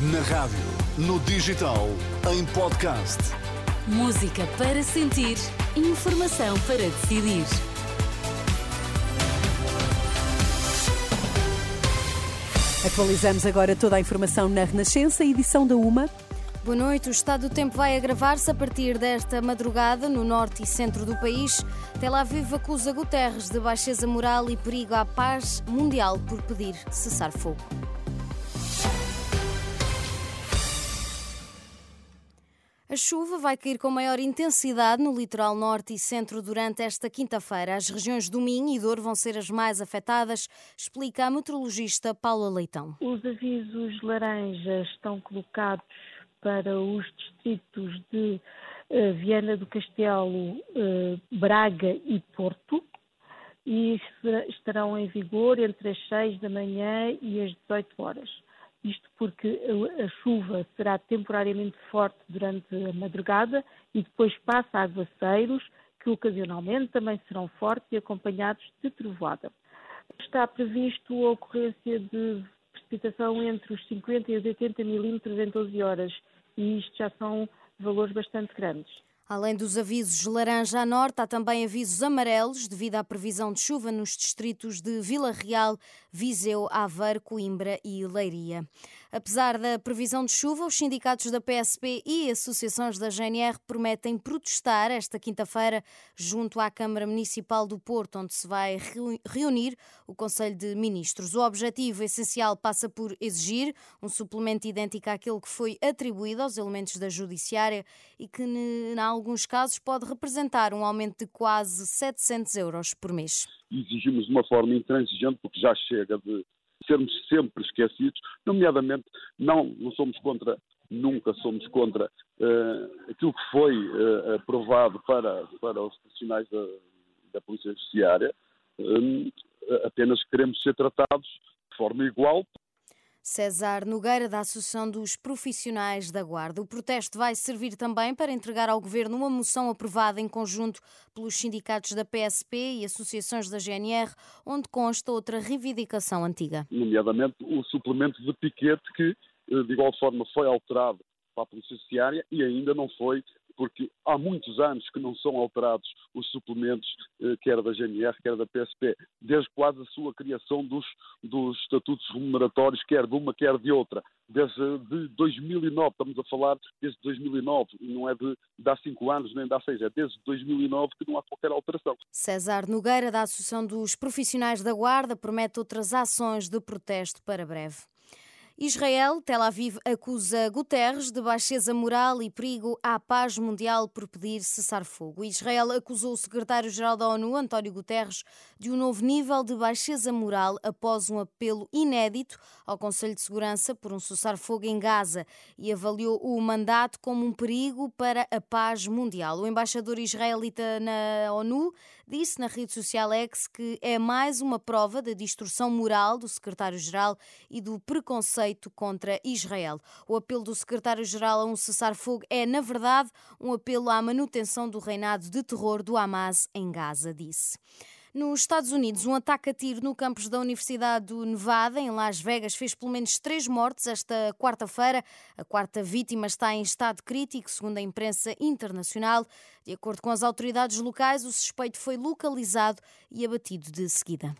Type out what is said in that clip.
Na rádio, no digital, em podcast. Música para sentir, informação para decidir. Atualizamos agora toda a informação na Renascença, edição da UMA. Boa noite. O estado do tempo vai agravar-se a partir desta madrugada no norte e centro do país. Tel Aviv acusa Guterres de baixeza moral e perigo à paz mundial por pedir cessar fogo. A chuva vai cair com maior intensidade no litoral norte e centro durante esta quinta-feira. As regiões do Minho e Douro vão ser as mais afetadas, explica a meteorologista Paula Leitão. Os avisos laranjas estão colocados para os distritos de uh, Viana do Castelo, uh, Braga e Porto e estarão em vigor entre as 6 da manhã e as 18 horas isto porque a chuva será temporariamente forte durante a madrugada e depois passa a aguaceiros, que ocasionalmente também serão fortes e acompanhados de trovoada. Está previsto a ocorrência de precipitação entre os 50 e os 80 milímetros em 12 horas, e isto já são valores bastante grandes. Além dos avisos laranja a norte, há também avisos amarelos devido à previsão de chuva nos distritos de Vila Real, Viseu, Aveiro, Coimbra e Leiria. Apesar da previsão de chuva, os sindicatos da PSP e associações da GNR prometem protestar esta quinta-feira junto à Câmara Municipal do Porto, onde se vai reunir o Conselho de Ministros. O objetivo essencial passa por exigir um suplemento idêntico àquele que foi atribuído aos elementos da Judiciária e que, em alguns casos, pode representar um aumento de quase 700 euros por mês. Exigimos de uma forma intransigente, porque já chega de sermos sempre esquecidos, nomeadamente não, não somos contra, nunca somos contra uh, aquilo que foi uh, aprovado para, para os profissionais da, da Polícia Judiciária, uh, apenas queremos ser tratados de forma igual César Nogueira, da Associação dos Profissionais da Guarda. O protesto vai servir também para entregar ao Governo uma moção aprovada em conjunto pelos sindicatos da PSP e associações da GNR, onde consta outra reivindicação antiga. Nomeadamente o suplemento de piquete que, eh, de igual forma, foi alterado para a Polícia Judiciária e ainda não foi porque há muitos anos que não são alterados os suplementos, eh, quer da GNR, quer da PSP, desde quase a sua criação dos, dos estatutos remuneratórios, quer de uma, quer de outra. Desde de 2009, estamos a falar desde 2009, não é de, de há cinco anos nem de há seis, é desde 2009 que não há qualquer alteração. César Nogueira, da Associação dos Profissionais da Guarda, promete outras ações de protesto para breve. Israel, Tel Aviv, acusa Guterres de baixeza moral e perigo à paz mundial por pedir cessar-fogo. Israel acusou o secretário-geral da ONU, António Guterres, de um novo nível de baixeza moral após um apelo inédito ao Conselho de Segurança por um cessar-fogo em Gaza e avaliou o mandato como um perigo para a paz mundial. O embaixador israelita na ONU disse na rede social X que é mais uma prova da distorção moral do secretário-geral e do preconceito feito contra Israel. O apelo do secretário-geral a um cessar-fogo é, na verdade, um apelo à manutenção do reinado de terror do Hamas em Gaza, disse. Nos Estados Unidos, um ataque a tiro no campus da Universidade do Nevada, em Las Vegas, fez pelo menos três mortes esta quarta-feira. A quarta vítima está em estado crítico, segundo a imprensa internacional. De acordo com as autoridades locais, o suspeito foi localizado e abatido de seguida.